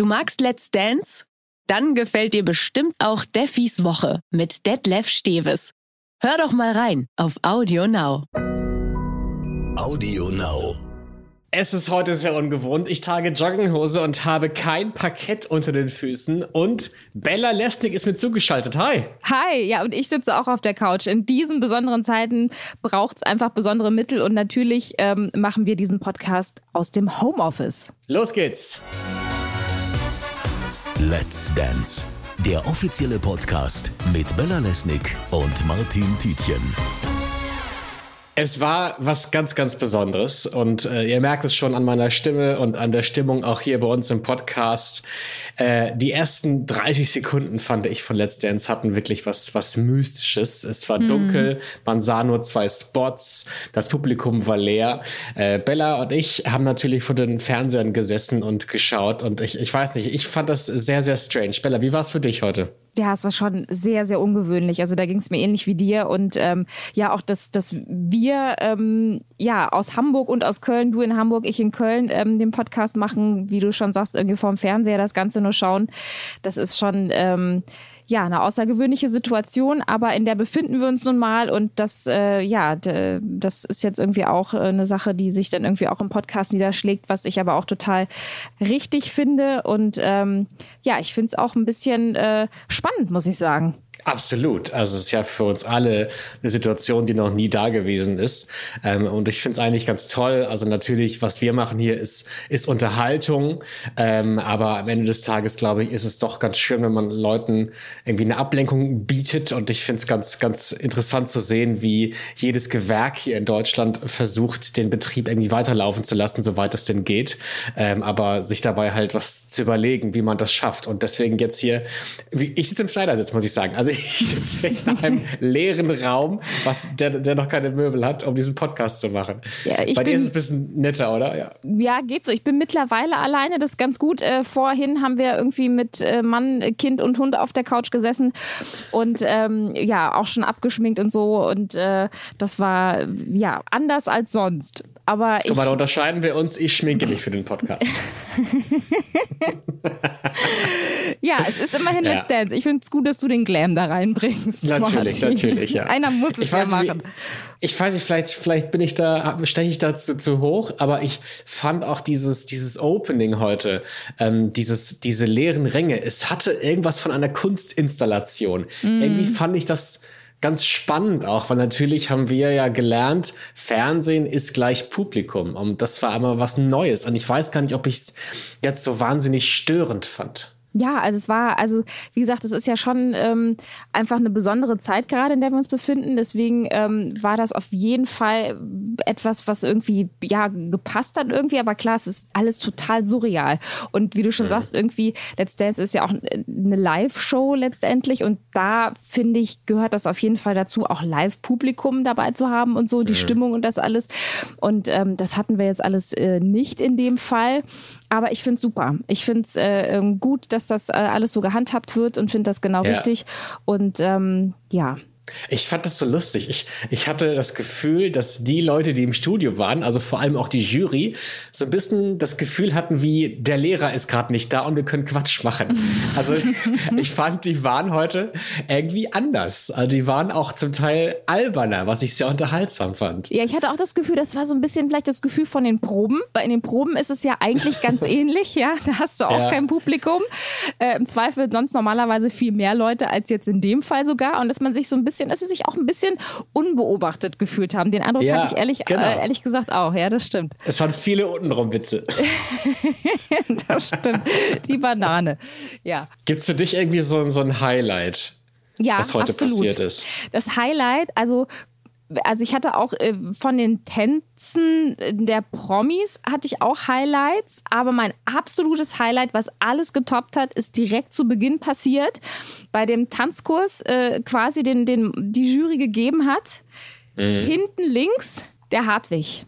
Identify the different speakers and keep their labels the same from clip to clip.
Speaker 1: Du magst Let's Dance? Dann gefällt dir bestimmt auch Deffis Woche mit Detlef Steves. Hör doch mal rein auf Audio Now.
Speaker 2: Audio Now.
Speaker 3: Es ist heute sehr ungewohnt. Ich trage Jogginghose und habe kein Parkett unter den Füßen. Und Bella Lesnick ist mir zugeschaltet. Hi.
Speaker 4: Hi, ja, und ich sitze auch auf der Couch. In diesen besonderen Zeiten braucht es einfach besondere Mittel. Und natürlich ähm, machen wir diesen Podcast aus dem Homeoffice.
Speaker 3: Los geht's.
Speaker 2: Let's Dance. Der offizielle Podcast mit Bella Lesnick und Martin Tietjen.
Speaker 3: Es war was ganz, ganz Besonderes und äh, ihr merkt es schon an meiner Stimme und an der Stimmung auch hier bei uns im Podcast. Äh, die ersten 30 Sekunden fand ich von Let's Dance hatten wirklich was, was Mystisches. Es war hm. dunkel, man sah nur zwei Spots, das Publikum war leer. Äh, Bella und ich haben natürlich vor den Fernsehern gesessen und geschaut und ich, ich weiß nicht, ich fand das sehr, sehr strange. Bella, wie war es für dich heute?
Speaker 4: Ja, es war schon sehr, sehr ungewöhnlich. Also da ging es mir ähnlich wie dir. Und ähm, ja, auch, dass, dass wir ähm, ja aus Hamburg und aus Köln, du in Hamburg, ich in Köln, ähm, den Podcast machen, wie du schon sagst, irgendwie vorm Fernseher das Ganze nur schauen. Das ist schon ähm, ja, eine außergewöhnliche Situation, aber in der befinden wir uns nun mal und das, äh, ja, das ist jetzt irgendwie auch äh, eine Sache, die sich dann irgendwie auch im Podcast niederschlägt, was ich aber auch total richtig finde und ähm, ja, ich finde es auch ein bisschen äh, spannend, muss ich sagen.
Speaker 3: Absolut. Also es ist ja für uns alle eine Situation, die noch nie da gewesen ist. Ähm, und ich finde es eigentlich ganz toll. Also natürlich, was wir machen hier ist, ist Unterhaltung. Ähm, aber am Ende des Tages, glaube ich, ist es doch ganz schön, wenn man Leuten irgendwie eine Ablenkung bietet. Und ich finde es ganz, ganz interessant zu sehen, wie jedes Gewerk hier in Deutschland versucht, den Betrieb irgendwie weiterlaufen zu lassen, soweit es denn geht. Ähm, aber sich dabei halt was zu überlegen, wie man das schafft. Und deswegen jetzt hier, ich sitze im Schneidersitz, muss ich sagen. Also ich sitze in einem leeren Raum, was, der, der noch keine Möbel hat, um diesen Podcast zu machen. Ja, Bei bin, dir ist es ein bisschen netter, oder?
Speaker 4: Ja. ja, geht so. Ich bin mittlerweile alleine, das ist ganz gut. Äh, vorhin haben wir irgendwie mit äh, Mann, Kind und Hund auf der Couch gesessen und ähm, ja, auch schon abgeschminkt und so. Und äh, das war ja anders als sonst. Aber
Speaker 3: Guck mal, da unterscheiden wir uns. Ich schminke mich für den Podcast.
Speaker 4: ja, es ist immerhin ja. Let's Dance. Ich finde es gut, dass du den Glam da reinbringst.
Speaker 3: Natürlich, Martin. natürlich, ja.
Speaker 4: Einer muss es
Speaker 3: ich weiß,
Speaker 4: ja machen.
Speaker 3: Wie, ich weiß nicht, vielleicht, vielleicht bin ich da, steche ich da zu, zu hoch, aber ich fand auch dieses, dieses Opening heute, ähm, dieses, diese leeren Ränge, es hatte irgendwas von einer Kunstinstallation. Mm. Irgendwie fand ich das ganz spannend auch, weil natürlich haben wir ja gelernt, Fernsehen ist gleich Publikum. Und das war immer was Neues. Und ich weiß gar nicht, ob ich es jetzt so wahnsinnig störend fand.
Speaker 4: Ja, also es war, also wie gesagt, es ist ja schon ähm, einfach eine besondere Zeit gerade, in der wir uns befinden. Deswegen ähm, war das auf jeden Fall etwas, was irgendwie ja gepasst hat irgendwie. Aber klar, es ist alles total surreal. Und wie du schon mhm. sagst, irgendwie Let's Dance ist ja auch eine Live-Show letztendlich. Und da finde ich gehört das auf jeden Fall dazu, auch Live-Publikum dabei zu haben und so die mhm. Stimmung und das alles. Und ähm, das hatten wir jetzt alles äh, nicht in dem Fall. Aber ich finde es super. Ich finde es äh, ähm, gut, dass das äh, alles so gehandhabt wird und finde das genau ja. richtig. Und ähm, ja,
Speaker 3: ich fand das so lustig. Ich, ich hatte das Gefühl, dass die Leute, die im Studio waren, also vor allem auch die Jury, so ein bisschen das Gefühl hatten, wie der Lehrer ist gerade nicht da und wir können Quatsch machen. Also ich fand, die waren heute irgendwie anders. Also die waren auch zum Teil alberner, was ich sehr unterhaltsam fand.
Speaker 4: Ja, ich hatte auch das Gefühl, das war so ein bisschen vielleicht das Gefühl von den Proben. Bei in den Proben ist es ja eigentlich ganz ähnlich, ja. Da hast du auch ja. kein Publikum. Äh, Im Zweifel sonst normalerweise viel mehr Leute als jetzt in dem Fall sogar. Und dass man sich so ein bisschen bisschen, dass sie sich auch ein bisschen unbeobachtet gefühlt haben. Den Eindruck ja, hatte ich ehrlich, genau. äh, ehrlich gesagt auch. Ja, das stimmt.
Speaker 3: Es waren viele untenrum Witze.
Speaker 4: das stimmt. Die Banane. Ja.
Speaker 3: Gibt es für dich irgendwie so, so ein Highlight?
Speaker 4: Ja,
Speaker 3: was heute
Speaker 4: absolut.
Speaker 3: passiert ist.
Speaker 4: Das Highlight, also also ich hatte auch äh, von den Tänzen der Promis hatte ich auch Highlights, aber mein absolutes Highlight, was alles getoppt hat, ist direkt zu Beginn passiert, bei dem Tanzkurs äh, quasi den, den die Jury gegeben hat. Mhm. Hinten links der Hartwig.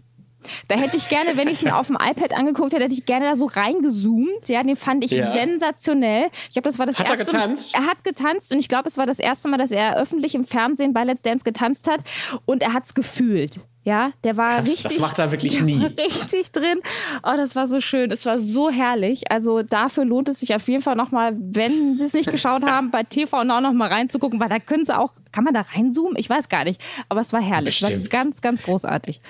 Speaker 4: Da hätte ich gerne, wenn ich es mir auf dem iPad angeguckt hätte, hätte ich gerne da so reingezoomt. Ja, den fand ich ja. sensationell. Ich glaube, das war das
Speaker 3: hat
Speaker 4: erste.
Speaker 3: Er getanzt?
Speaker 4: Er hat getanzt und ich glaube, es war das erste Mal, dass er öffentlich im Fernsehen bei Let's Dance getanzt hat und er hat es gefühlt. Ja, der war Krass, richtig.
Speaker 3: Das macht er wirklich nie.
Speaker 4: richtig drin. Oh, das war so schön. Es war so herrlich. Also dafür lohnt es sich auf jeden Fall nochmal, wenn Sie es nicht geschaut haben, bei TV Now nochmal reinzugucken, weil da können Sie auch, kann man da reinzoomen? Ich weiß gar nicht. Aber es war herrlich. Bestimmt. Es war ganz, ganz großartig.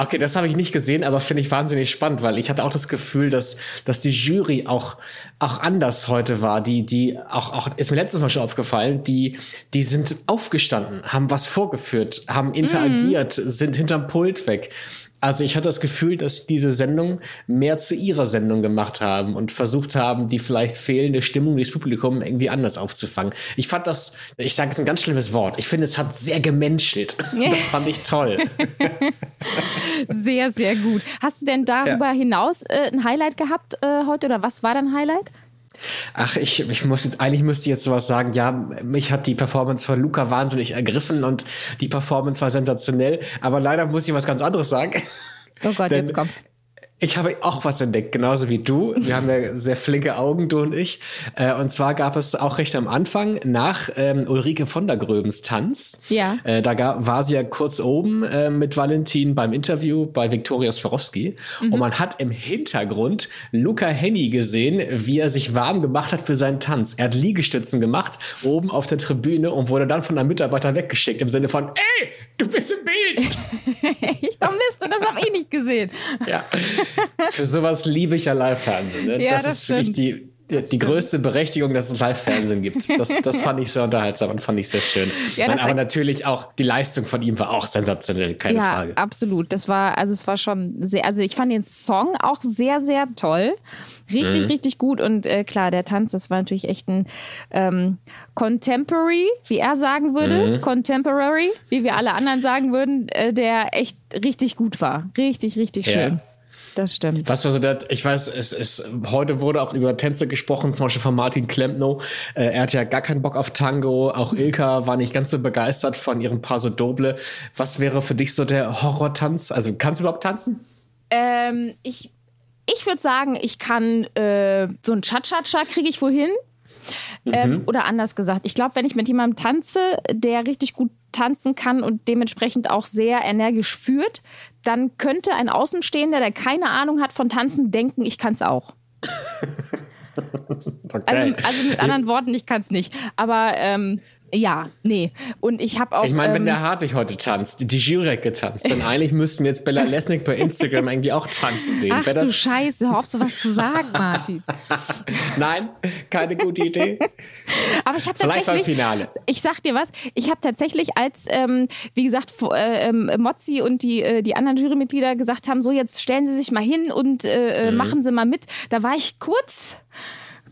Speaker 3: Okay, das habe ich nicht gesehen, aber finde ich wahnsinnig spannend, weil ich hatte auch das Gefühl, dass, dass die Jury auch, auch anders heute war. Die, die, auch, auch, ist mir letztes Mal schon aufgefallen, die, die sind aufgestanden, haben was vorgeführt, haben interagiert, mm. sind hinterm Pult weg. Also ich hatte das Gefühl, dass diese Sendung mehr zu ihrer Sendung gemacht haben und versucht haben, die vielleicht fehlende Stimmung des Publikums irgendwie anders aufzufangen. Ich fand das, ich sage jetzt ein ganz schlimmes Wort, ich finde, es hat sehr gemenschelt. Das fand ich toll.
Speaker 4: sehr, sehr gut. Hast du denn darüber ja. hinaus äh, ein Highlight gehabt äh, heute oder was war dein Highlight?
Speaker 3: Ach, ich, ich muss, eigentlich müsste ich jetzt sowas sagen. Ja, mich hat die Performance von Luca wahnsinnig ergriffen und die Performance war sensationell. Aber leider muss ich was ganz anderes sagen.
Speaker 4: Oh Gott, Denn jetzt kommt.
Speaker 3: Ich habe auch was entdeckt, genauso wie du. Wir haben ja sehr flinke Augen, du und ich. Äh, und zwar gab es auch recht am Anfang nach ähm, Ulrike von der Gröbens Tanz.
Speaker 4: Ja.
Speaker 3: Äh, da gab, war sie ja kurz oben äh, mit Valentin beim Interview bei Viktoria Swarovski. Mhm. Und man hat im Hintergrund Luca Henny gesehen, wie er sich warm gemacht hat für seinen Tanz. Er hat Liegestützen gemacht oben auf der Tribüne und wurde dann von einem Mitarbeiter weggeschickt im Sinne von, ey, du bist im Bild.
Speaker 4: ich Mist und das habe ich nicht gesehen.
Speaker 3: Ja. Für sowas liebe ich ja Live-Fernsehen. Ne?
Speaker 4: Ja,
Speaker 3: das,
Speaker 4: das
Speaker 3: ist
Speaker 4: stimmt.
Speaker 3: wirklich die, die, die, größte Berechtigung, dass es Live-Fernsehen gibt. Das, das fand ich sehr unterhaltsam und fand ich sehr schön. Ja, Nein, aber natürlich auch die Leistung von ihm war auch sensationell, keine
Speaker 4: ja,
Speaker 3: Frage.
Speaker 4: Absolut. Das war, also es war schon sehr, also ich fand den Song auch sehr, sehr toll. Richtig, mhm. richtig gut. Und äh, klar, der Tanz, das war natürlich echt ein ähm, Contemporary, wie er sagen würde. Mhm. Contemporary, wie wir alle anderen sagen würden, äh, der echt richtig gut war. Richtig, richtig schön. Ja das stimmt.
Speaker 3: Was also das, ich weiß, es ist, heute wurde auch über Tänze gesprochen, zum Beispiel von Martin Klempno. Äh, er hat ja gar keinen Bock auf Tango. Auch Ilka war nicht ganz so begeistert von ihrem Paso Doble. Was wäre für dich so der Horrortanz? Also kannst du überhaupt tanzen?
Speaker 4: Ähm, ich ich würde sagen, ich kann äh, so ein Cha-Cha-Cha kriege ich wohin. Ähm, mhm. Oder anders gesagt, ich glaube, wenn ich mit jemandem tanze, der richtig gut tanzen kann und dementsprechend auch sehr energisch führt, dann könnte ein Außenstehender, der keine Ahnung hat von Tanzen, denken, ich kann es auch. okay. also, also, mit anderen Worten, ich kann es nicht. Aber ähm, ja, nee. Und ich habe auch.
Speaker 3: Ich meine, ähm, wenn der Hartwig heute tanzt, die hat getanzt, dann eigentlich müssten wir jetzt Bella Lesnick bei Instagram irgendwie auch tanzen sehen.
Speaker 4: Ach du Scheiße, hör auf sowas zu sagen, Martin.
Speaker 3: Nein, keine gute Idee.
Speaker 4: Aber ich habe tatsächlich.
Speaker 3: Vielleicht beim Finale.
Speaker 4: Ich sag dir was, ich habe tatsächlich, als, ähm, wie gesagt, äh, ähm, Mozzi und die, äh, die anderen Jurymitglieder gesagt haben, so jetzt stellen Sie sich mal hin und äh, äh mhm. machen Sie mal mit, da war ich kurz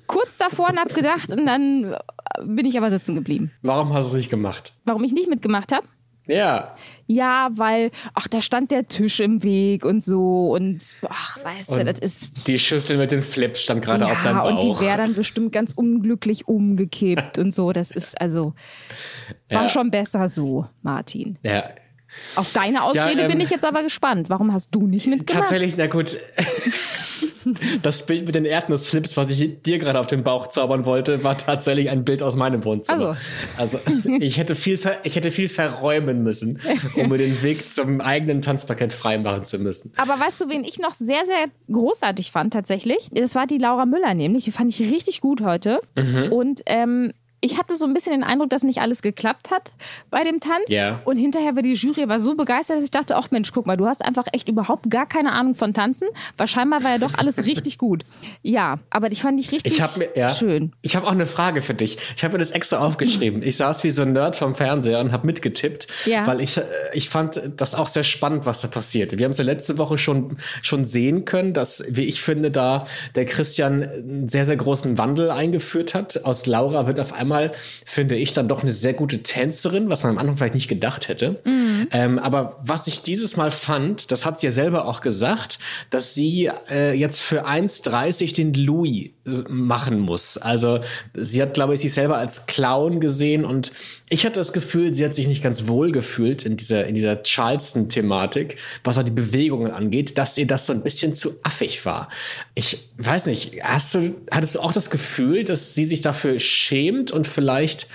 Speaker 4: kurz davor und habe gedacht und dann bin ich aber sitzen geblieben.
Speaker 3: Warum hast du es nicht gemacht?
Speaker 4: Warum ich nicht mitgemacht habe?
Speaker 3: Ja.
Speaker 4: Ja, weil, ach, da stand der Tisch im Weg und so und, ach, weißt und du, das ist.
Speaker 3: Die Schüssel mit den Flips stand gerade
Speaker 4: ja,
Speaker 3: auf deinem Bauch.
Speaker 4: und die wäre dann bestimmt ganz unglücklich umgekippt und so. Das ist also, war ja. schon besser so, Martin.
Speaker 3: Ja,
Speaker 4: auf deine Ausrede ja, ähm, bin ich jetzt aber gespannt. Warum hast du nicht mitgemacht?
Speaker 3: Tatsächlich, na gut. das Bild mit den Erdnussflips, was ich dir gerade auf den Bauch zaubern wollte, war tatsächlich ein Bild aus meinem Wohnzimmer. Also, also ich hätte viel, ich hätte viel verräumen müssen, um mir den Weg zum eigenen Tanzparkett freimachen zu müssen.
Speaker 4: Aber weißt du, wen ich noch sehr, sehr großartig fand tatsächlich? Das war die Laura Müller nämlich. Die fand ich richtig gut heute. Mhm. Und ähm, ich hatte so ein bisschen den Eindruck, dass nicht alles geklappt hat bei dem Tanz.
Speaker 3: Yeah.
Speaker 4: Und hinterher war die Jury war so begeistert, dass ich dachte, ach Mensch, guck mal, du hast einfach echt überhaupt gar keine Ahnung von Tanzen. Weil scheinbar war ja doch alles richtig gut. Ja, aber ich fand dich richtig
Speaker 3: ich mir, ja, schön. Ich habe auch eine Frage für dich. Ich habe mir das extra aufgeschrieben. Ich saß wie so ein Nerd vom Fernseher und habe mitgetippt,
Speaker 4: ja.
Speaker 3: weil ich, äh, ich fand das auch sehr spannend, was da passiert. Wir haben es ja letzte Woche schon, schon sehen können, dass, wie ich finde, da der Christian einen sehr, sehr großen Wandel eingeführt hat. Aus Laura wird auf einmal manchmal finde ich dann doch eine sehr gute Tänzerin, was man am Anfang vielleicht nicht gedacht hätte. Mhm. Ähm, aber was ich dieses Mal fand, das hat sie ja selber auch gesagt, dass sie äh, jetzt für 1,30 den Louis machen muss. Also sie hat, glaube ich, sich selber als Clown gesehen und ich hatte das Gefühl, sie hat sich nicht ganz wohl gefühlt in dieser, in dieser Charleston-Thematik, was auch die Bewegungen angeht, dass ihr das so ein bisschen zu affig war. Ich weiß nicht, hast du, hattest du auch das Gefühl, dass sie sich dafür schämt und vielleicht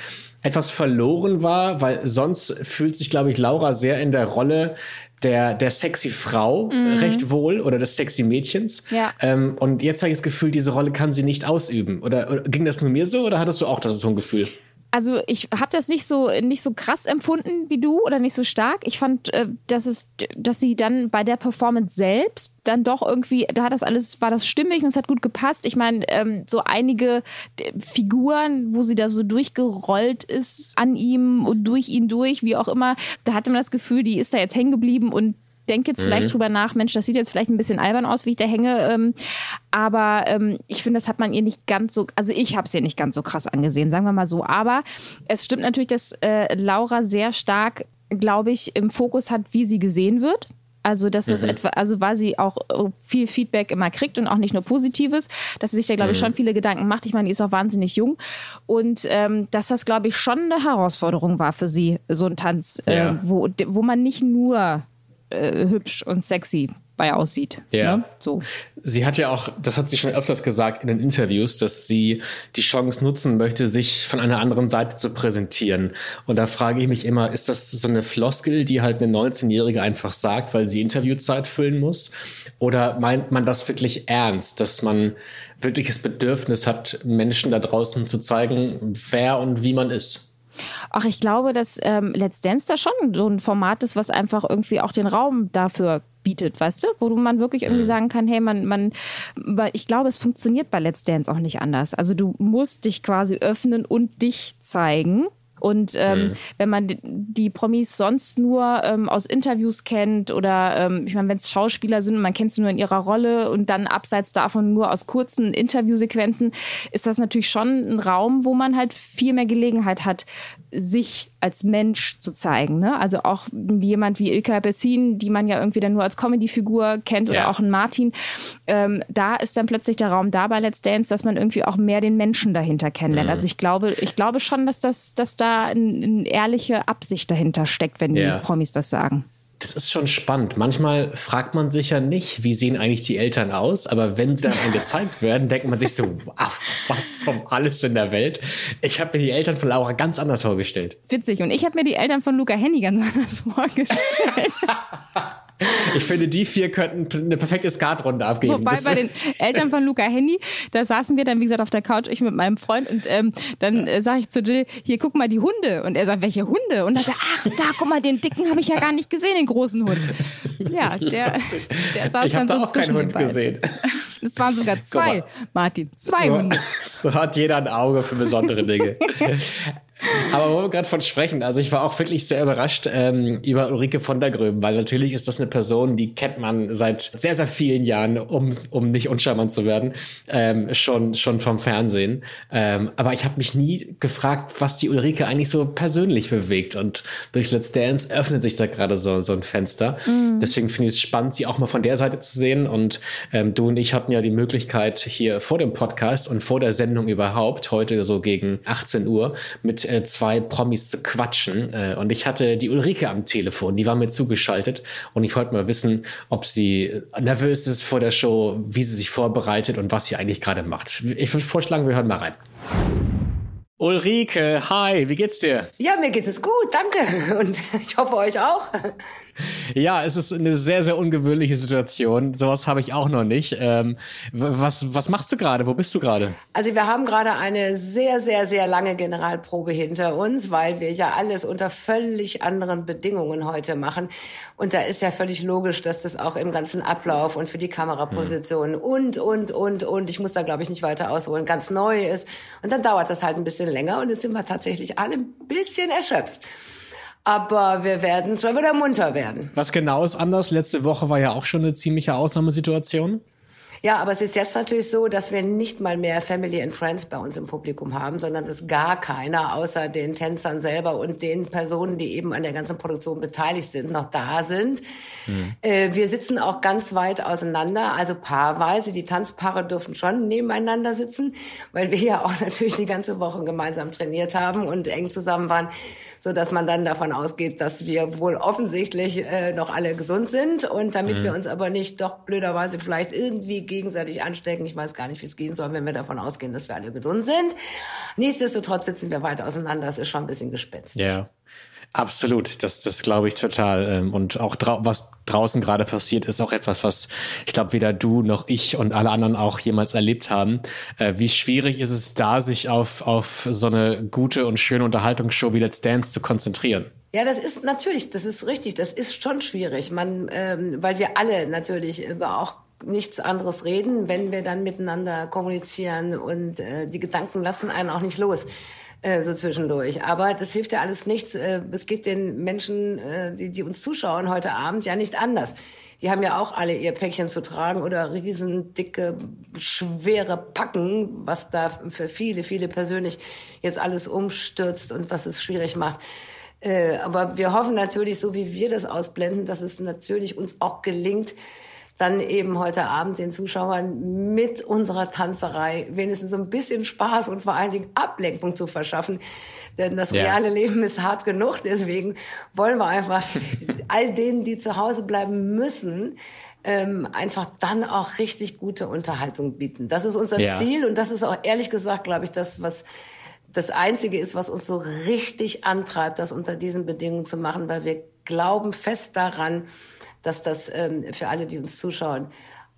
Speaker 3: etwas verloren war, weil sonst fühlt sich, glaube ich, Laura sehr in der Rolle der, der sexy Frau mhm. recht wohl oder des sexy Mädchens. Ja. Ähm, und jetzt habe ich das Gefühl, diese Rolle kann sie nicht ausüben. Oder, oder ging das nur mir so oder hattest du auch das so ein Gefühl?
Speaker 4: Also ich habe das nicht so nicht so krass empfunden wie du oder nicht so stark. Ich fand, äh, dass es, dass sie dann bei der Performance selbst dann doch irgendwie, da hat das alles, war das stimmig und es hat gut gepasst. Ich meine, ähm, so einige äh, Figuren, wo sie da so durchgerollt ist an ihm und durch ihn durch, wie auch immer, da hatte man das Gefühl, die ist da jetzt hängen geblieben und denke jetzt vielleicht mhm. drüber nach, Mensch, das sieht jetzt vielleicht ein bisschen albern aus, wie ich da hänge. Ähm, aber ähm, ich finde, das hat man ihr nicht ganz so, also ich habe es ihr nicht ganz so krass angesehen, sagen wir mal so. Aber es stimmt natürlich, dass äh, Laura sehr stark, glaube ich, im Fokus hat, wie sie gesehen wird. Also, das mhm. ist etwa, also weil sie auch äh, viel Feedback immer kriegt und auch nicht nur Positives, dass sie sich da, glaube ich, mhm. schon viele Gedanken macht. Ich meine, die ist auch wahnsinnig jung. Und ähm, dass das, glaube ich, schon eine Herausforderung war für sie, so ein Tanz, äh, ja. äh, wo, wo man nicht nur äh, hübsch und sexy bei aussieht. Ja. Ne? So.
Speaker 3: Sie hat ja auch, das hat sie schon öfters gesagt in den Interviews, dass sie die Chance nutzen möchte, sich von einer anderen Seite zu präsentieren. Und da frage ich mich immer, ist das so eine Floskel, die halt eine 19-Jährige einfach sagt, weil sie Interviewzeit füllen muss? Oder meint man das wirklich ernst, dass man wirkliches Bedürfnis hat, Menschen da draußen zu zeigen, wer und wie man ist?
Speaker 4: Ach, ich glaube, dass ähm, Let's Dance da schon so ein Format ist, was einfach irgendwie auch den Raum dafür bietet, weißt du, wo man wirklich irgendwie mhm. sagen kann, hey, man, man, ich glaube, es funktioniert bei Let's Dance auch nicht anders. Also du musst dich quasi öffnen und dich zeigen. Und ähm, mhm. wenn man die Promis sonst nur ähm, aus Interviews kennt oder ähm, ich meine, wenn es Schauspieler sind, man kennt sie nur in ihrer Rolle und dann abseits davon nur aus kurzen Interviewsequenzen, ist das natürlich schon ein Raum, wo man halt viel mehr Gelegenheit hat, sich als Mensch zu zeigen. Ne? Also auch jemand wie Ilka Bessin, die man ja irgendwie dann nur als Comedy-Figur kennt oder ja. auch ein Martin. Ähm, da ist dann plötzlich der Raum da bei Let's Dance, dass man irgendwie auch mehr den Menschen dahinter kennenlernt. Mhm. Also ich glaube, ich glaube schon, dass das, dass da eine ehrliche Absicht dahinter steckt, wenn die ja. Promis das sagen.
Speaker 3: Das ist schon spannend. Manchmal fragt man sich ja nicht, wie sehen eigentlich die Eltern aus, aber wenn sie dann gezeigt werden, denkt man sich so, wow, was vom alles in der Welt. Ich habe mir die Eltern von Laura ganz anders vorgestellt.
Speaker 4: Witzig. Und ich habe mir die Eltern von Luca Henny ganz anders vorgestellt.
Speaker 3: Ich finde, die vier könnten eine perfekte Skatrunde abgeben.
Speaker 4: Wobei das bei den Eltern von Luca Henny, da saßen wir dann, wie gesagt, auf der Couch, ich mit meinem Freund und ähm, dann äh, sage ich zu Jill, hier guck mal die Hunde. Und er sagt, welche Hunde? Und dann sagt er, ach, da, guck mal, den dicken habe ich ja gar nicht gesehen, den großen Hund. Ja, der, der
Speaker 3: saß ich dann so da auch keinen Hund gesehen.
Speaker 4: Es waren sogar zwei, Martin, zwei
Speaker 3: so,
Speaker 4: Hunde.
Speaker 3: So hat jeder ein Auge für besondere Dinge. Aber wo wir gerade von sprechen, also ich war auch wirklich sehr überrascht ähm, über Ulrike von der Gröben, weil natürlich ist das eine Person, die kennt man seit sehr, sehr vielen Jahren, um, um nicht uncharmant zu werden, ähm, schon, schon vom Fernsehen. Ähm, aber ich habe mich nie gefragt, was die Ulrike eigentlich so persönlich bewegt. Und durch Let's Dance öffnet sich da gerade so, so ein Fenster. Mhm. Deswegen finde ich es spannend, sie auch mal von der Seite zu sehen. Und ähm, du und ich hatten ja die Möglichkeit, hier vor dem Podcast und vor der Sendung überhaupt, heute so gegen 18 Uhr, mit äh, zwei Promis zu quatschen. Äh, und ich hatte die Ulrike am Telefon, die war mir zugeschaltet. Und ich wollte mal wissen, ob sie nervös ist vor der Show, wie sie sich vorbereitet und was sie eigentlich gerade macht. Ich würde vorschlagen, wir hören mal rein. Ulrike, hi, wie geht's dir?
Speaker 5: Ja, mir geht es gut, danke. Und ich hoffe euch auch.
Speaker 3: Ja, es ist eine sehr, sehr ungewöhnliche Situation. Sowas habe ich auch noch nicht. Ähm, was, was machst du gerade? Wo bist du gerade?
Speaker 5: Also wir haben gerade eine sehr, sehr, sehr lange Generalprobe hinter uns, weil wir ja alles unter völlig anderen Bedingungen heute machen. Und da ist ja völlig logisch, dass das auch im ganzen Ablauf und für die Kamerapositionen hm. und, und, und, und, ich muss da, glaube ich, nicht weiter ausholen, ganz neu ist. Und dann dauert das halt ein bisschen länger und jetzt sind wir tatsächlich alle ein bisschen erschöpft. Aber wir werden zwar wieder munter werden.
Speaker 3: Was genau ist anders? Letzte Woche war ja auch schon eine ziemliche Ausnahmesituation.
Speaker 5: Ja, aber es ist jetzt natürlich so, dass wir nicht mal mehr Family and Friends bei uns im Publikum haben, sondern dass gar keiner außer den Tänzern selber und den Personen, die eben an der ganzen Produktion beteiligt sind, noch da sind. Mhm. Äh, wir sitzen auch ganz weit auseinander, also paarweise. Die Tanzpaare dürfen schon nebeneinander sitzen, weil wir ja auch natürlich die ganze Woche gemeinsam trainiert haben und eng zusammen waren so dass man dann davon ausgeht, dass wir wohl offensichtlich äh, noch alle gesund sind und damit mhm. wir uns aber nicht doch blöderweise vielleicht irgendwie gegenseitig anstecken. Ich weiß gar nicht, wie es gehen soll, wenn wir davon ausgehen, dass wir alle gesund sind. Nichtsdestotrotz sitzen wir weit auseinander. Das ist schon ein bisschen gespitzt.
Speaker 3: Ja. Absolut, das, das glaube ich total. Ähm, und auch drau was draußen gerade passiert, ist auch etwas, was ich glaube, weder du noch ich und alle anderen auch jemals erlebt haben. Äh, wie schwierig ist es da, sich auf, auf so eine gute und schöne Unterhaltungsshow wie Let's Dance zu konzentrieren?
Speaker 5: Ja, das ist natürlich, das ist richtig, das ist schon schwierig. Man, ähm, weil wir alle natürlich über auch nichts anderes reden, wenn wir dann miteinander kommunizieren und äh, die Gedanken lassen einen auch nicht los äh, so zwischendurch. Aber das hilft ja alles nichts. Äh, es geht den Menschen, äh, die, die uns zuschauen heute Abend, ja nicht anders. Die haben ja auch alle ihr Päckchen zu tragen oder riesen dicke, schwere Packen, was da für viele, viele persönlich jetzt alles umstürzt und was es schwierig macht. Äh, aber wir hoffen natürlich, so wie wir das ausblenden, dass es natürlich uns auch gelingt, dann eben heute Abend den Zuschauern mit unserer Tanzerei wenigstens so ein bisschen Spaß und vor allen Dingen Ablenkung zu verschaffen. Denn das reale ja. Leben ist hart genug. Deswegen wollen wir einfach all denen, die zu Hause bleiben müssen, ähm, einfach dann auch richtig gute Unterhaltung bieten. Das ist unser ja. Ziel und das ist auch ehrlich gesagt, glaube ich, das, was das Einzige ist, was uns so richtig antreibt, das unter diesen Bedingungen zu machen, weil wir glauben fest daran, dass das ähm, für alle, die uns zuschauen,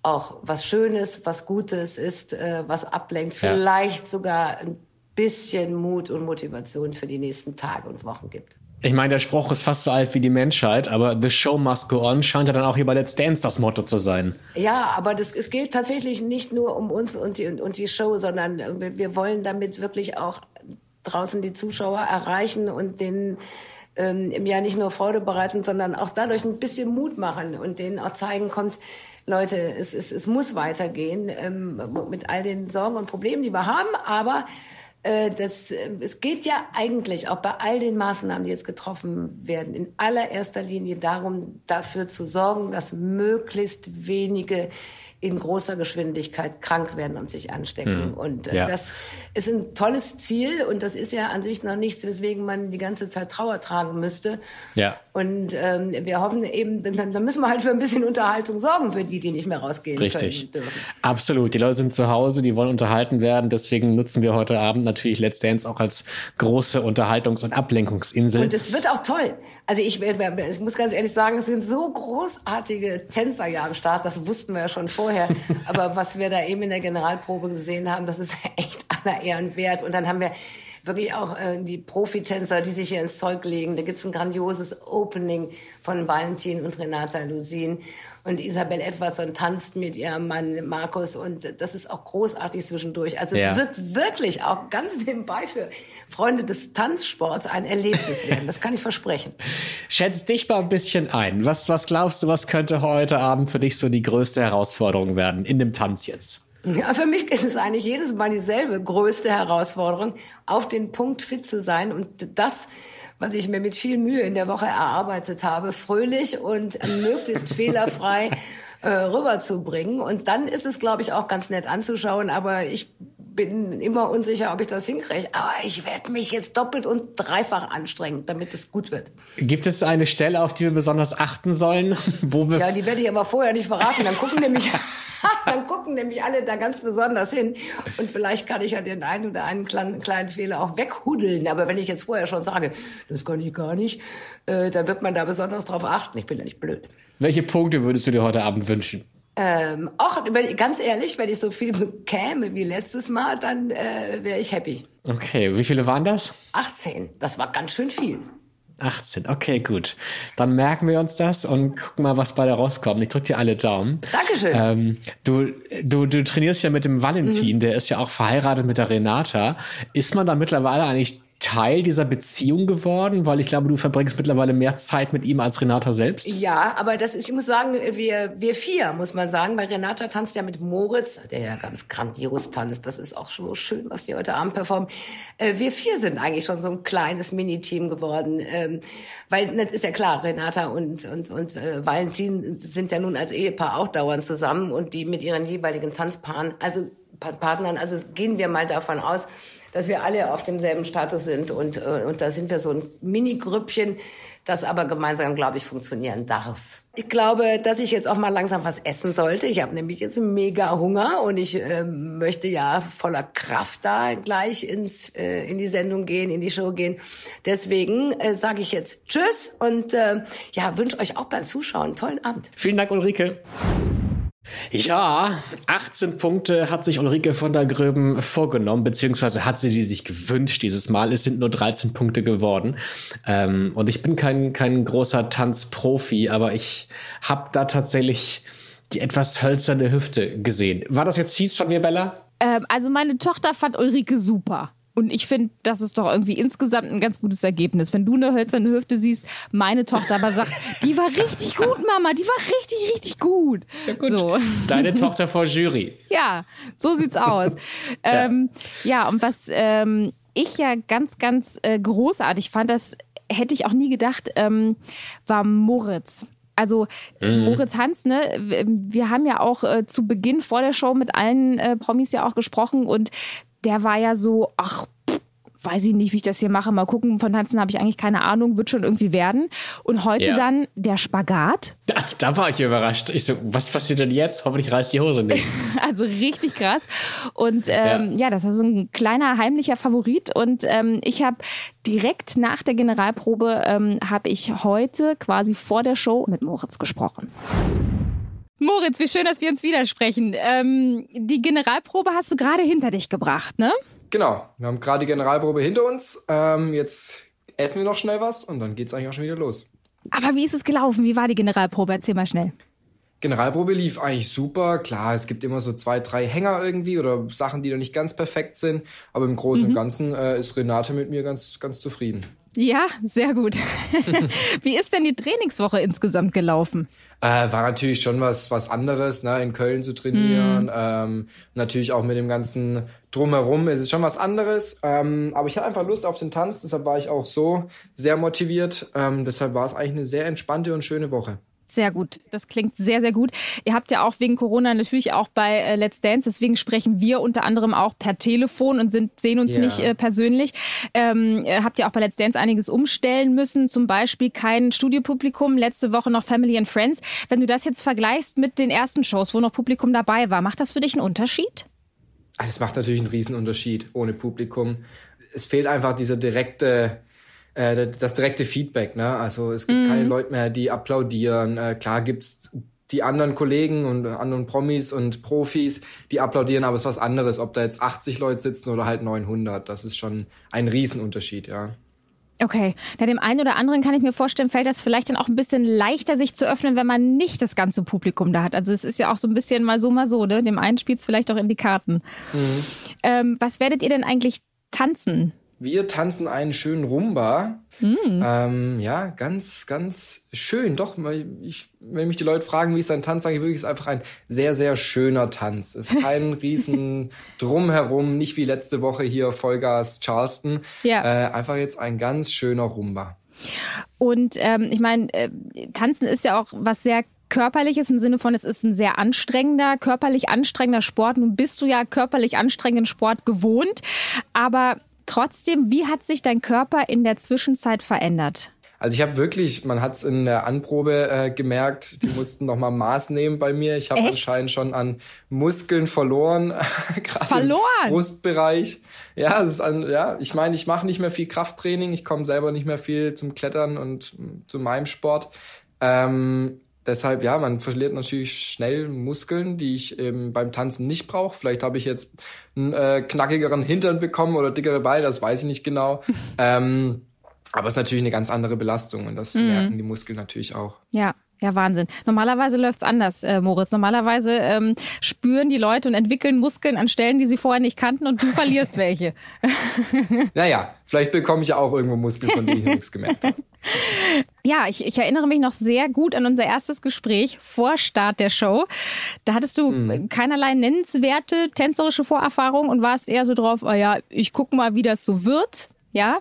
Speaker 5: auch was Schönes, was Gutes ist, äh, was ablenkt, ja. vielleicht sogar ein bisschen Mut und Motivation für die nächsten Tage und Wochen gibt.
Speaker 3: Ich meine, der Spruch ist fast so alt wie die Menschheit, aber The Show Must Go On scheint ja dann auch hier bei Let's Dance das Motto zu sein.
Speaker 5: Ja, aber das, es geht tatsächlich nicht nur um uns und die, und die Show, sondern wir, wir wollen damit wirklich auch draußen die Zuschauer erreichen und den ähm, im Jahr nicht nur Freude bereiten, sondern auch dadurch ein bisschen Mut machen und denen auch zeigen kommt, Leute, es, es, es muss weitergehen ähm, mit all den Sorgen und Problemen, die wir haben, aber äh, das, äh, es geht ja eigentlich auch bei all den Maßnahmen, die jetzt getroffen werden, in allererster Linie darum, dafür zu sorgen, dass möglichst wenige in großer Geschwindigkeit krank werden und sich anstecken. Mhm. Und äh, ja. das ist ein tolles Ziel und das ist ja an sich noch nichts, weswegen man die ganze Zeit Trauer tragen müsste. Ja. Und ähm, wir hoffen eben, dann, dann müssen wir halt für ein bisschen Unterhaltung sorgen für die, die nicht mehr rausgehen
Speaker 3: Richtig. können dürfen. Absolut. Die Leute sind zu Hause, die wollen unterhalten werden. Deswegen nutzen wir heute Abend natürlich Let's Dance auch als große Unterhaltungs- und Ablenkungsinsel.
Speaker 5: Und es wird auch toll. Also ich, ich muss ganz ehrlich sagen, es sind so großartige Tänzer ja am Start. Das wussten wir ja schon vorher vorher. Aber was wir da eben in der Generalprobe gesehen haben, das ist echt aller Ehren wert. Und dann haben wir wirklich auch äh, die Profitänzer, die sich hier ins Zeug legen. Da gibt's ein grandioses Opening von Valentin und Renata Lusin. Und Isabel Edwardson tanzt mit ihrem Mann Markus und das ist auch großartig zwischendurch. Also ja. es wird wirklich auch ganz nebenbei für Freunde des Tanzsports ein Erlebnis werden. Das kann ich versprechen.
Speaker 3: Schätz dich mal ein bisschen ein. Was, was glaubst du, was könnte heute Abend für dich so die größte Herausforderung werden in dem Tanz jetzt?
Speaker 5: Ja, für mich ist es eigentlich jedes Mal dieselbe größte Herausforderung, auf den Punkt fit zu sein und das was ich mir mit viel Mühe in der Woche erarbeitet habe, fröhlich und möglichst fehlerfrei äh, rüberzubringen. Und dann ist es, glaube ich, auch ganz nett anzuschauen. Aber ich bin immer unsicher, ob ich das hinkriege. Aber ich werde mich jetzt doppelt und dreifach anstrengen, damit es gut wird.
Speaker 3: Gibt es eine Stelle, auf die wir besonders achten sollen?
Speaker 5: Wo wir ja, die werde ich aber vorher nicht verraten. Dann gucken nämlich dann gucken nämlich alle da ganz besonders hin. Und vielleicht kann ich ja den einen oder einen kleinen, kleinen Fehler auch weghudeln. Aber wenn ich jetzt vorher schon sage, das kann ich gar nicht, äh, dann wird man da besonders drauf achten. Ich bin ja nicht blöd.
Speaker 3: Welche Punkte würdest du dir heute Abend wünschen?
Speaker 5: Ähm, auch, ganz ehrlich, wenn ich so viel bekäme wie letztes Mal, dann äh, wäre ich happy.
Speaker 3: Okay, wie viele waren das?
Speaker 5: 18. Das war ganz schön viel.
Speaker 3: 18, okay, gut. Dann merken wir uns das und gucken mal, was bei der rauskommt. Ich drücke dir alle Daumen.
Speaker 5: Dankeschön.
Speaker 3: Ähm, du, du, du trainierst ja mit dem Valentin, mhm. der ist ja auch verheiratet mit der Renata. Ist man da mittlerweile eigentlich Teil dieser Beziehung geworden? Weil ich glaube, du verbringst mittlerweile mehr Zeit mit ihm als Renata selbst.
Speaker 5: Ja, aber das ich muss sagen, wir, wir vier, muss man sagen, weil Renata tanzt ja mit Moritz, der ja ganz grandios tanzt. Das ist auch so schön, was die heute Abend performen. Äh, wir vier sind eigentlich schon so ein kleines Miniteam geworden. Ähm, weil das ist ja klar, Renata und, und, und äh, Valentin sind ja nun als Ehepaar auch dauernd zusammen und die mit ihren jeweiligen Tanzpaaren, also Partnern, also gehen wir mal davon aus, dass wir alle auf demselben Status sind und, äh, und da sind wir so ein Mini-Grüppchen, das aber gemeinsam, glaube ich, funktionieren darf. Ich glaube, dass ich jetzt auch mal langsam was essen sollte. Ich habe nämlich jetzt mega Hunger und ich äh, möchte ja voller Kraft da gleich ins, äh, in die Sendung gehen, in die Show gehen. Deswegen äh, sage ich jetzt Tschüss und äh, ja, wünsche euch auch beim Zuschauen einen tollen Abend.
Speaker 3: Vielen Dank, Ulrike. Ja, 18 Punkte hat sich Ulrike von der Gröben vorgenommen, beziehungsweise hat sie die sich gewünscht dieses Mal. Es sind nur 13 Punkte geworden. Ähm, und ich bin kein, kein großer Tanzprofi, aber ich habe da tatsächlich die etwas hölzerne Hüfte gesehen. War das jetzt fies von mir, Bella?
Speaker 4: Ähm, also meine Tochter fand Ulrike super. Und ich finde, das ist doch irgendwie insgesamt ein ganz gutes Ergebnis. Wenn du eine hölzerne Hüfte siehst, meine Tochter aber sagt, die war richtig gut, Mama, die war richtig, richtig gut.
Speaker 3: Ja, gut. So. Deine Tochter vor Jury.
Speaker 4: Ja, so sieht's aus. ja. Ähm, ja, und was ähm, ich ja ganz, ganz äh, großartig fand, das hätte ich auch nie gedacht, ähm, war Moritz. Also mhm. Moritz Hans, ne, wir haben ja auch äh, zu Beginn vor der Show mit allen äh, Promis ja auch gesprochen und der war ja so, ach, weiß ich nicht, wie ich das hier mache. Mal gucken, von Tanzen habe ich eigentlich keine Ahnung, wird schon irgendwie werden. Und heute ja. dann der Spagat.
Speaker 3: Da, da, war ich überrascht. Ich so, was passiert denn jetzt? Hoffentlich reißt die Hose nicht.
Speaker 4: also richtig krass. Und ähm, ja. ja. das war so ein kleiner heimlicher Favorit. Und ähm, ich habe direkt nach der Generalprobe, ähm, habe ich heute quasi vor der Show mit Moritz gesprochen. Moritz, wie schön, dass wir uns widersprechen. Ähm, die Generalprobe hast du gerade hinter dich gebracht, ne?
Speaker 6: Genau, wir haben gerade die Generalprobe hinter uns. Ähm, jetzt essen wir noch schnell was und dann geht's eigentlich auch schon wieder los.
Speaker 4: Aber wie ist es gelaufen? Wie war die Generalprobe? Erzähl mal schnell.
Speaker 6: Generalprobe lief eigentlich super. Klar, es gibt immer so zwei, drei Hänger irgendwie oder Sachen, die noch nicht ganz perfekt sind. Aber im Großen mhm. und Ganzen äh, ist Renate mit mir ganz, ganz zufrieden.
Speaker 4: Ja, sehr gut. Wie ist denn die Trainingswoche insgesamt gelaufen?
Speaker 6: Äh, war natürlich schon was, was anderes, ne, in Köln zu trainieren. Mm. Ähm, natürlich auch mit dem ganzen Drumherum ist es schon was anderes. Ähm, aber ich hatte einfach Lust auf den Tanz, deshalb war ich auch so sehr motiviert. Ähm, deshalb war es eigentlich eine sehr entspannte und schöne Woche.
Speaker 4: Sehr gut. Das klingt sehr, sehr gut. Ihr habt ja auch wegen Corona natürlich auch bei äh, Let's Dance, deswegen sprechen wir unter anderem auch per Telefon und sind, sehen uns yeah. nicht äh, persönlich. Ähm, habt ihr auch bei Let's Dance einiges umstellen müssen, zum Beispiel kein Studiopublikum, letzte Woche noch Family and Friends. Wenn du das jetzt vergleichst mit den ersten Shows, wo noch Publikum dabei war, macht das für dich einen Unterschied?
Speaker 6: Es macht natürlich einen Riesenunterschied ohne Publikum. Es fehlt einfach dieser direkte äh, das direkte Feedback. Ne? Also es gibt mhm. keine Leute mehr, die applaudieren. Äh, klar gibt's die anderen Kollegen und anderen Promis und Profis, die applaudieren, aber es ist was anderes, ob da jetzt 80 Leute sitzen oder halt 900. Das ist schon ein Riesenunterschied, ja.
Speaker 4: Okay, na dem einen oder anderen kann ich mir vorstellen, fällt das vielleicht dann auch ein bisschen leichter, sich zu öffnen, wenn man nicht das ganze Publikum da hat. Also es ist ja auch so ein bisschen mal so, mal so, ne? Dem einen spielt es vielleicht auch in die Karten. Mhm. Ähm, was werdet ihr denn eigentlich tanzen?
Speaker 6: Wir tanzen einen schönen Rumba. Mm. Ähm, ja, ganz, ganz schön. Doch, ich, wenn mich die Leute fragen, wie ist ein Tanz, sage ich wirklich, es ist einfach ein sehr, sehr schöner Tanz. Es ist kein riesen Drumherum, nicht wie letzte Woche hier Vollgas Charleston. Ja. Äh, einfach jetzt ein ganz schöner Rumba.
Speaker 4: Und ähm, ich meine, äh, Tanzen ist ja auch was sehr körperliches im Sinne von, es ist ein sehr anstrengender, körperlich anstrengender Sport. Nun bist du ja körperlich anstrengenden Sport gewohnt, aber Trotzdem, wie hat sich dein Körper in der Zwischenzeit verändert?
Speaker 6: Also ich habe wirklich, man hat es in der Anprobe äh, gemerkt, die mussten noch mal Maß nehmen bei mir. Ich habe anscheinend schon an Muskeln verloren,
Speaker 4: gerade im
Speaker 6: Brustbereich. Ja, es ist an, ja, ich meine, ich mache nicht mehr viel Krafttraining, ich komme selber nicht mehr viel zum Klettern und zu meinem Sport. Ähm, deshalb, ja, man verliert natürlich schnell Muskeln, die ich ähm, beim Tanzen nicht brauche. Vielleicht habe ich jetzt einen äh, knackigeren Hintern bekommen oder dickere Beine, das weiß ich nicht genau. ähm, aber es ist natürlich eine ganz andere Belastung und das mhm. merken die Muskeln natürlich auch.
Speaker 4: Ja, Ja, Wahnsinn. Normalerweise läuft's anders, äh, Moritz. Normalerweise ähm, spüren die Leute und entwickeln Muskeln an Stellen, die sie vorher nicht kannten und du verlierst welche.
Speaker 6: naja, vielleicht bekomme ich ja auch irgendwo Muskeln, von denen ich nichts gemerkt habe.
Speaker 4: Ja, ich, ich erinnere mich noch sehr gut an unser erstes Gespräch vor Start der Show. Da hattest du hm. keinerlei nennenswerte tänzerische Vorerfahrung und warst eher so drauf, oh ja, ich guck mal, wie das so wird. Ja.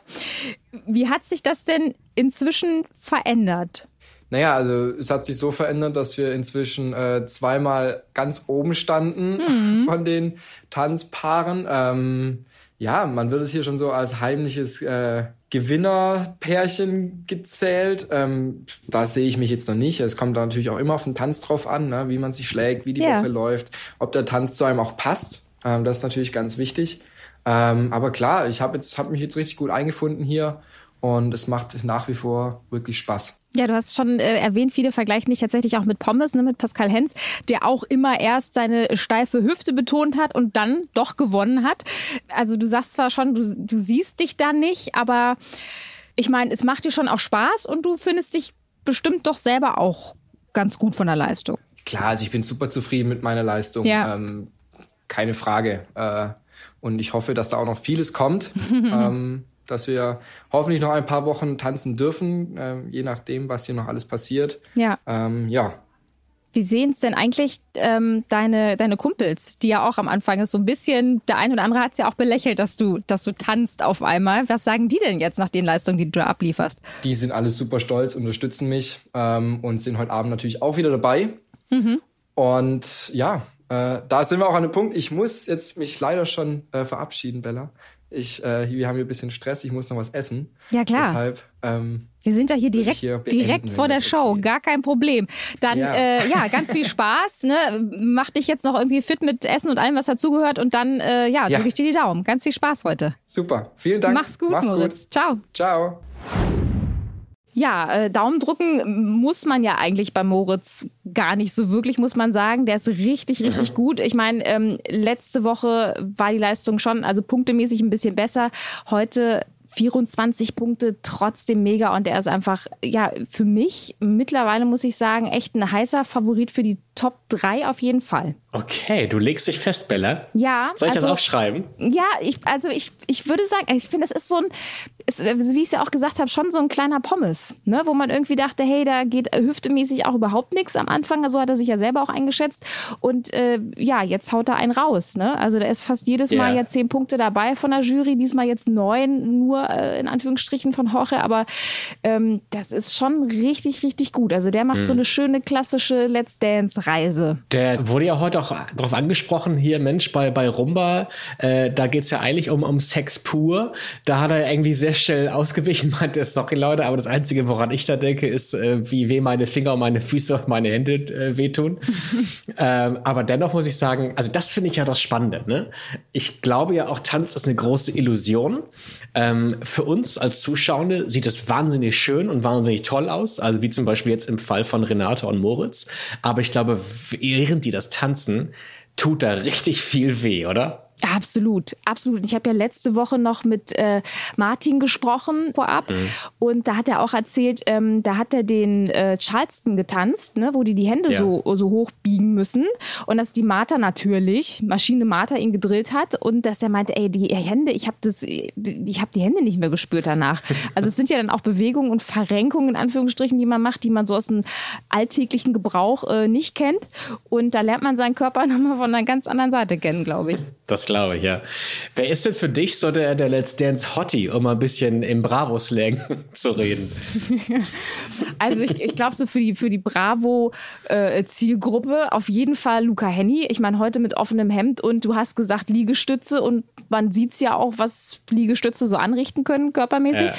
Speaker 4: Wie hat sich das denn inzwischen verändert?
Speaker 6: Naja, also es hat sich so verändert, dass wir inzwischen äh, zweimal ganz oben standen mhm. von den Tanzpaaren. Ähm, ja, man wird es hier schon so als heimliches äh, Gewinnerpärchen gezählt. Ähm, da sehe ich mich jetzt noch nicht. Es kommt da natürlich auch immer auf den Tanz drauf an, ne? wie man sich schlägt, wie die ja. Woche läuft, ob der Tanz zu einem auch passt. Ähm, das ist natürlich ganz wichtig. Ähm, aber klar, ich habe hab mich jetzt richtig gut eingefunden hier und es macht nach wie vor wirklich Spaß.
Speaker 4: Ja, du hast schon äh, erwähnt, viele vergleichen dich tatsächlich auch mit Pommes, ne, mit Pascal Hens, der auch immer erst seine steife Hüfte betont hat und dann doch gewonnen hat. Also du sagst zwar schon, du, du siehst dich da nicht, aber ich meine, es macht dir schon auch Spaß und du findest dich bestimmt doch selber auch ganz gut von der Leistung.
Speaker 6: Klar, also ich bin super zufrieden mit meiner Leistung. Ja. Ähm, keine Frage. Äh, und ich hoffe, dass da auch noch vieles kommt. ähm, dass wir hoffentlich noch ein paar Wochen tanzen dürfen, äh, je nachdem, was hier noch alles passiert.
Speaker 4: Ja.
Speaker 6: Ähm, ja.
Speaker 4: Wie sehen es denn eigentlich ähm, deine, deine Kumpels, die ja auch am Anfang ist so ein bisschen, der eine oder andere hat es ja auch belächelt, dass du, dass du tanzt auf einmal. Was sagen die denn jetzt nach den Leistungen, die du da ablieferst?
Speaker 6: Die sind alle super stolz, unterstützen mich ähm, und sind heute Abend natürlich auch wieder dabei. Mhm. Und ja, äh, da sind wir auch an dem Punkt. Ich muss jetzt mich leider schon äh, verabschieden, Bella. Ich, äh, wir haben hier ein bisschen Stress, ich muss noch was essen.
Speaker 4: Ja, klar.
Speaker 6: Deshalb, ähm,
Speaker 4: wir sind ja hier direkt, hier beenden, direkt vor der Show, okay gar kein Problem. Dann, ja. Äh, ja, ganz viel Spaß. Ne? Mach dich jetzt noch irgendwie fit mit Essen und allem, was dazugehört. Und dann, äh, ja, ja. drücke ich dir die Daumen. Ganz viel Spaß heute.
Speaker 6: Super, vielen Dank.
Speaker 4: Mach's gut, Mach's Moritz. Gut. Ciao.
Speaker 6: Ciao.
Speaker 4: Ja, äh, Daumen drücken muss man ja eigentlich bei Moritz gar nicht so wirklich, muss man sagen. Der ist richtig, richtig mhm. gut. Ich meine, ähm, letzte Woche war die Leistung schon, also punktemäßig ein bisschen besser. Heute 24 Punkte, trotzdem mega und er ist einfach, ja, für mich mittlerweile muss ich sagen, echt ein heißer Favorit für die Top 3 auf jeden Fall.
Speaker 3: Okay, du legst dich fest, Bella.
Speaker 4: Ja.
Speaker 3: Soll ich also, das aufschreiben?
Speaker 4: Ja, ich, also ich, ich würde sagen, ich finde, das ist so ein, ist, wie ich es ja auch gesagt habe, schon so ein kleiner Pommes, ne? wo man irgendwie dachte, hey, da geht hüftemäßig auch überhaupt nichts am Anfang. So hat er sich ja selber auch eingeschätzt. Und äh, ja, jetzt haut er einen raus. Ne? Also da ist fast jedes Mal yeah. ja zehn Punkte dabei von der Jury, diesmal jetzt neun, nur äh, in Anführungsstrichen von Jorge. Aber ähm, das ist schon richtig, richtig gut. Also der macht hm. so eine schöne klassische Let's Dance Reise.
Speaker 3: Der wurde ja heute auch darauf angesprochen, hier Mensch, bei, bei Rumba, äh, da geht es ja eigentlich um, um Sex pur. Da hat er irgendwie sehr schnell ausgewichen, meinte, sorry Leute, aber das Einzige, woran ich da denke, ist, äh, wie weh meine Finger und meine Füße und meine Hände äh, wehtun. ähm, aber dennoch muss ich sagen, also das finde ich ja das Spannende. Ne? Ich glaube ja auch, Tanz ist eine große Illusion. Ähm, für uns als Zuschauer sieht es wahnsinnig schön und wahnsinnig toll aus. Also wie zum Beispiel jetzt im Fall von Renate und Moritz. Aber ich glaube, während die das tanzen, tut da richtig viel weh, oder?
Speaker 4: Absolut, absolut. Ich habe ja letzte Woche noch mit äh, Martin gesprochen vorab mhm. und da hat er auch erzählt, ähm, da hat er den äh, Charleston getanzt, ne, wo die die Hände ja. so, so hoch biegen müssen und dass die Martha natürlich, Maschine Martha ihn gedrillt hat und dass er meinte, ey, die Hände, ich habe das, ich habe die Hände nicht mehr gespürt danach. Also es sind ja dann auch Bewegungen und Verrenkungen in Anführungsstrichen, die man macht, die man so aus dem alltäglichen Gebrauch äh, nicht kennt und da lernt man seinen Körper nochmal von einer ganz anderen Seite kennen, glaube ich.
Speaker 3: Das glaube ich, ja. Wer ist denn für dich so der, der Let's Dance Hottie, um ein bisschen im Bravo-Slang zu reden?
Speaker 4: also ich, ich glaube so für die, für die Bravo-Zielgruppe äh, auf jeden Fall Luca Henny. Ich meine, heute mit offenem Hemd und du hast gesagt Liegestütze und man sieht es ja auch, was Liegestütze so anrichten können, körpermäßig. Ja.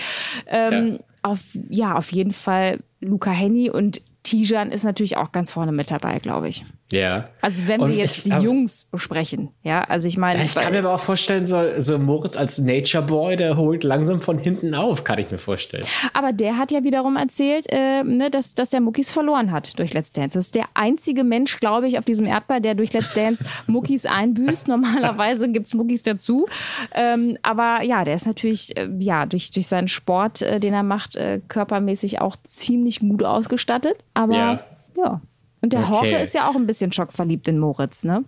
Speaker 4: Ähm, ja. Auf, ja, auf jeden Fall Luca Henny und Tijan ist natürlich auch ganz vorne mit dabei, glaube ich.
Speaker 3: Ja.
Speaker 4: Also wenn wir jetzt ich, die also, Jungs besprechen, ja, also ich meine.
Speaker 3: Ich kann mir aber auch vorstellen, so, so Moritz als Nature Boy, der holt langsam von hinten auf, kann ich mir vorstellen.
Speaker 4: Aber der hat ja wiederum erzählt, äh, ne, dass, dass er Muckis verloren hat durch Let's Dance. Das ist der einzige Mensch, glaube ich, auf diesem Erdball, der durch Let's Dance Muckis einbüßt. Normalerweise gibt es Muckis dazu. Ähm, aber ja, der ist natürlich, äh, ja, durch, durch seinen Sport, äh, den er macht, äh, körpermäßig auch ziemlich gut ausgestattet. Aber ja Ja. Und der okay. Jorge ist ja auch ein bisschen schockverliebt in Moritz, ne?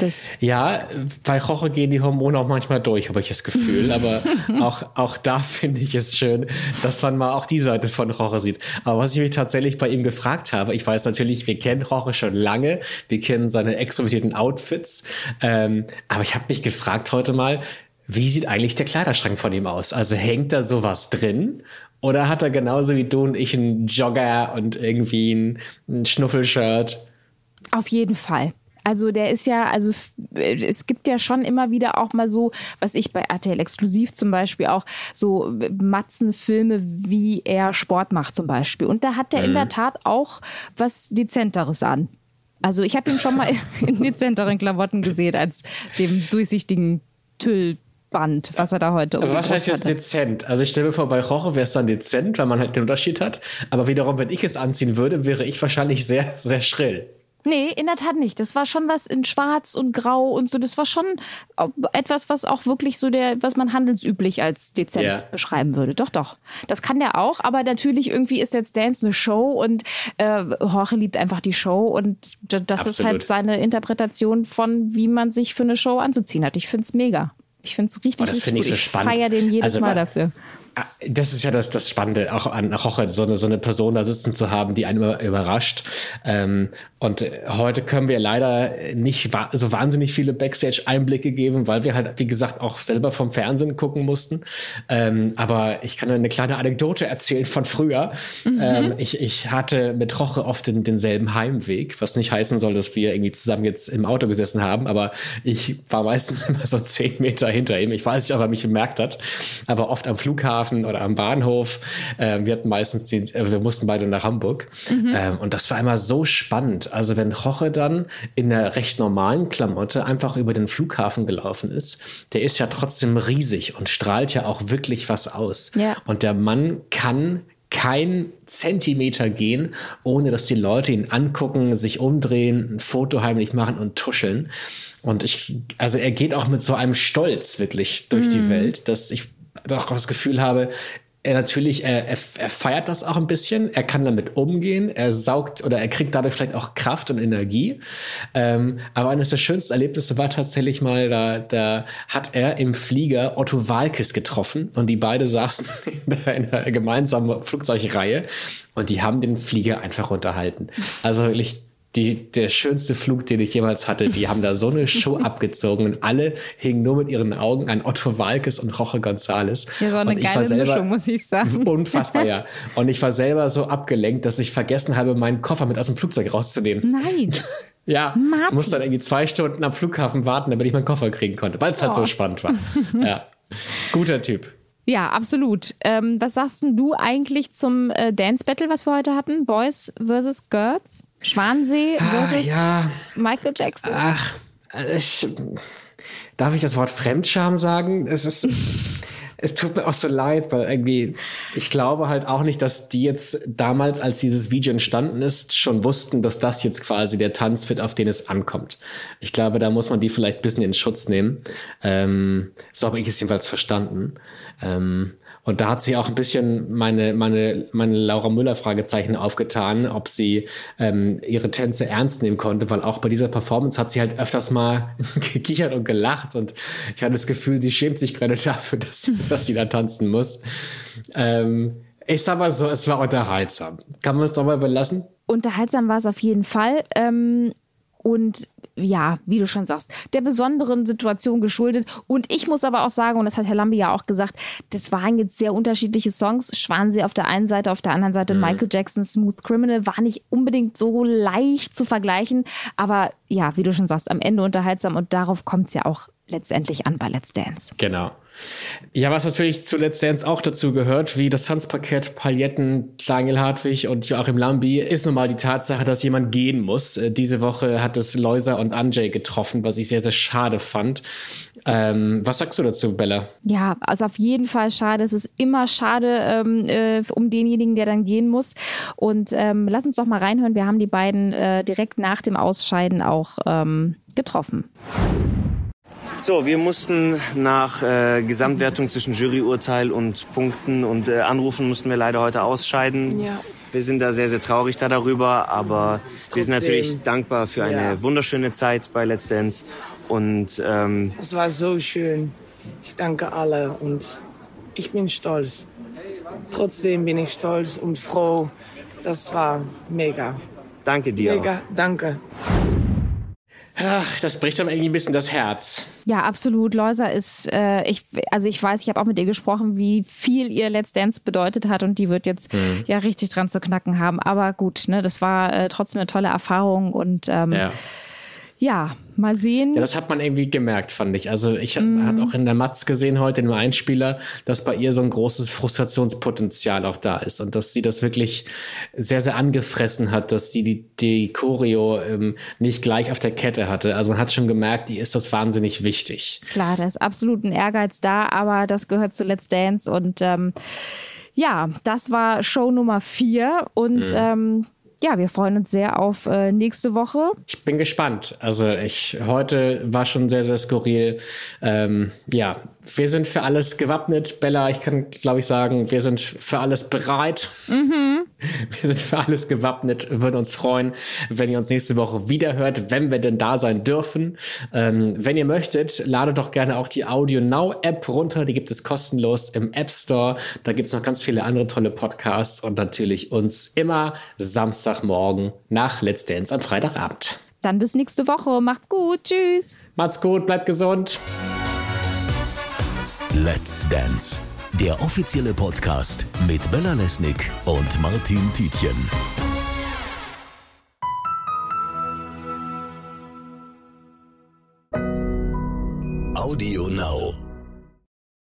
Speaker 3: Das ja, bei Roche gehen die Hormone auch manchmal durch, habe ich das Gefühl. Aber auch, auch da finde ich es schön, dass man mal auch die Seite von Roche sieht. Aber was ich mich tatsächlich bei ihm gefragt habe, ich weiß natürlich, wir kennen Roche schon lange, wir kennen seine extrovertierten Outfits. Ähm, aber ich habe mich gefragt heute mal, wie sieht eigentlich der Kleiderschrank von ihm aus? Also hängt da sowas drin? Oder hat er genauso wie du und ich einen Jogger und irgendwie ein, ein Schnuffelshirt?
Speaker 4: Auf jeden Fall. Also der ist ja, also es gibt ja schon immer wieder auch mal so, was ich bei RTL Exklusiv zum Beispiel auch, so Matzenfilme, wie er Sport macht zum Beispiel. Und da hat er mhm. in der Tat auch was Dezenteres an. Also ich habe ihn schon mal in dezenteren Klamotten gesehen als dem durchsichtigen Tüll. Band, was er da heute
Speaker 3: Aber was heißt jetzt dezent? Also ich stelle mir vor, bei Roche wäre es dann dezent, weil man halt den Unterschied hat. Aber wiederum, wenn ich es anziehen würde, wäre ich wahrscheinlich sehr, sehr schrill.
Speaker 4: Nee, in der Tat nicht. Das war schon was in Schwarz und Grau und so. Das war schon etwas, was auch wirklich so der, was man handelsüblich als dezent yeah. beschreiben würde. Doch, doch. Das kann der auch, aber natürlich irgendwie ist jetzt Dance eine Show und äh, Jorge liebt einfach die Show und das Absolut. ist halt seine Interpretation von, wie man sich für eine Show anzuziehen hat. Ich find's mega. Ich find's richtig, oh,
Speaker 3: richtig gut.
Speaker 4: So
Speaker 3: ich feiere
Speaker 4: den jedes also, Mal dafür.
Speaker 3: Das ist ja das, das Spannende, auch an Roche, so eine, so eine Person da sitzen zu haben, die einen überrascht. Ähm, und heute können wir leider nicht wa so wahnsinnig viele Backstage-Einblicke geben, weil wir halt, wie gesagt, auch selber vom Fernsehen gucken mussten. Ähm, aber ich kann eine kleine Anekdote erzählen von früher. Mhm. Ähm, ich, ich hatte mit Roche oft den, denselben Heimweg, was nicht heißen soll, dass wir irgendwie zusammen jetzt im Auto gesessen haben, aber ich war meistens immer so zehn Meter hinter ihm. Ich weiß nicht, ob er mich bemerkt hat, aber oft am Flughafen oder am Bahnhof. Ähm, wir hatten meistens, die, äh, wir mussten beide nach Hamburg. Mhm. Ähm, und das war immer so spannend also wenn Roche dann in einer recht normalen Klamotte einfach über den Flughafen gelaufen ist, der ist ja trotzdem riesig und strahlt ja auch wirklich was aus. Ja. Und der Mann kann kein Zentimeter gehen, ohne dass die Leute ihn angucken, sich umdrehen, ein Foto heimlich machen und tuscheln. Und ich, also er geht auch mit so einem Stolz wirklich durch mm. die mhm. Welt, dass ich doch das Gefühl habe, er natürlich, er, er, er feiert das auch ein bisschen, er kann damit umgehen, er saugt oder er kriegt dadurch vielleicht auch Kraft und Energie. Ähm, aber eines der schönsten Erlebnisse war tatsächlich mal, da, da hat er im Flieger Otto Walkes getroffen und die beide saßen in einer gemeinsamen Flugzeugreihe und die haben den Flieger einfach unterhalten. Also wirklich die, der schönste Flug, den ich jemals hatte. Die haben da so eine Show abgezogen und alle hingen nur mit ihren Augen an Otto Walkes und Roche Gonzales.
Speaker 4: Ja, so eine
Speaker 3: und
Speaker 4: geile selber, Mischung, muss ich sagen.
Speaker 3: Unfassbar, ja. Und ich war selber so abgelenkt, dass ich vergessen habe, meinen Koffer mit aus dem Flugzeug rauszunehmen.
Speaker 4: Nein.
Speaker 3: Ja, Martin. ich musste dann irgendwie zwei Stunden am Flughafen warten, damit ich meinen Koffer kriegen konnte, weil es oh. halt so oh. spannend war. Ja, guter Typ.
Speaker 4: Ja, absolut. Ähm, was sagst du eigentlich zum äh, Dance Battle, was wir heute hatten? Boys versus Girls? Schwansee ah, versus ah, ja. Michael Jackson?
Speaker 3: Ach, ich, darf ich das Wort Fremdscham sagen? Es ist. es tut mir auch so leid, weil irgendwie, ich glaube halt auch nicht, dass die jetzt damals, als dieses Video entstanden ist, schon wussten, dass das jetzt quasi der Tanz wird, auf den es ankommt. Ich glaube, da muss man die vielleicht ein bisschen in Schutz nehmen. Ähm, so habe ich es jedenfalls verstanden. Ähm, und da hat sie auch ein bisschen meine, meine, meine Laura Müller Fragezeichen aufgetan, ob sie ähm, ihre Tänze ernst nehmen konnte, weil auch bei dieser Performance hat sie halt öfters mal gekichert und gelacht und ich hatte das Gefühl, sie schämt sich gerade dafür, dass, dass sie da tanzen muss. Ähm, ich sag mal so, es war unterhaltsam. Kann man es nochmal überlassen?
Speaker 4: Unterhaltsam war es auf jeden Fall. Ähm, und ja, wie du schon sagst, der besonderen Situation geschuldet. Und ich muss aber auch sagen, und das hat Herr Lambi ja auch gesagt, das waren jetzt sehr unterschiedliche Songs. Schwansee auf der einen Seite, auf der anderen Seite mhm. Michael Jackson Smooth Criminal war nicht unbedingt so leicht zu vergleichen. Aber ja, wie du schon sagst, am Ende unterhaltsam und darauf kommt es ja auch letztendlich an bei Let's Dance.
Speaker 3: Genau. Ja, was natürlich zu Let's Dance auch dazu gehört, wie das Tanzpaket Paljetten, Daniel Hartwig und Joachim Lambi, ist nun mal die Tatsache, dass jemand gehen muss. Äh, diese Woche hat es Loisa und Anjay getroffen, was ich sehr, sehr schade fand. Ähm, was sagst du dazu, Bella?
Speaker 4: Ja, also auf jeden Fall schade. Es ist immer schade ähm, äh, um denjenigen, der dann gehen muss. Und ähm, lass uns doch mal reinhören. Wir haben die beiden äh, direkt nach dem Ausscheiden auch ähm, getroffen.
Speaker 7: So, wir mussten nach äh, Gesamtwertung zwischen Juryurteil und Punkten und äh, Anrufen mussten wir leider heute ausscheiden. Ja. Wir sind da sehr, sehr traurig da darüber, aber Trotzdem. wir sind natürlich dankbar für eine ja. wunderschöne Zeit bei Let's Dance. Und ähm,
Speaker 8: es war so schön. Ich danke alle und ich bin stolz. Trotzdem bin ich stolz und froh. Das war mega.
Speaker 7: Danke dir.
Speaker 8: Mega, danke.
Speaker 3: Ach, das bricht einem irgendwie ein bisschen das Herz.
Speaker 4: Ja, absolut. Loisa ist, äh, ich, also ich weiß, ich habe auch mit ihr gesprochen, wie viel ihr Let's Dance bedeutet hat und die wird jetzt mhm. ja richtig dran zu knacken haben. Aber gut, ne, das war äh, trotzdem eine tolle Erfahrung und ähm, ja ja, mal sehen.
Speaker 3: Ja, das hat man irgendwie gemerkt, fand ich. Also ich mm. habe auch in der Matz gesehen heute, in dem Einspieler, dass bei ihr so ein großes Frustrationspotenzial auch da ist und dass sie das wirklich sehr, sehr angefressen hat, dass sie die, die Choreo ähm, nicht gleich auf der Kette hatte. Also man hat schon gemerkt, die ist das wahnsinnig wichtig.
Speaker 4: Klar, da ist absolut ein Ehrgeiz da, aber das gehört zu Let's Dance und ähm, ja, das war Show Nummer vier und mm. ähm, ja, wir freuen uns sehr auf äh, nächste Woche.
Speaker 3: Ich bin gespannt. Also ich heute war schon sehr, sehr skurril. Ähm, ja, wir sind für alles gewappnet. Bella, ich kann, glaube ich, sagen, wir sind für alles bereit. Mhm. Wir sind für alles gewappnet. Würden uns freuen, wenn ihr uns nächste Woche wieder hört, wenn wir denn da sein dürfen. Ähm, wenn ihr möchtet, ladet doch gerne auch die Audio Now App runter. Die gibt es kostenlos im App Store. Da gibt es noch ganz viele andere tolle Podcasts und natürlich uns immer Samstagmorgen nach Let's Dance am Freitagabend.
Speaker 4: Dann bis nächste Woche. Macht's gut. Tschüss.
Speaker 3: Macht's gut. Bleibt gesund.
Speaker 2: Let's Dance. Der offizielle Podcast mit Bella Lesnick und Martin Tietjen. Audio Now.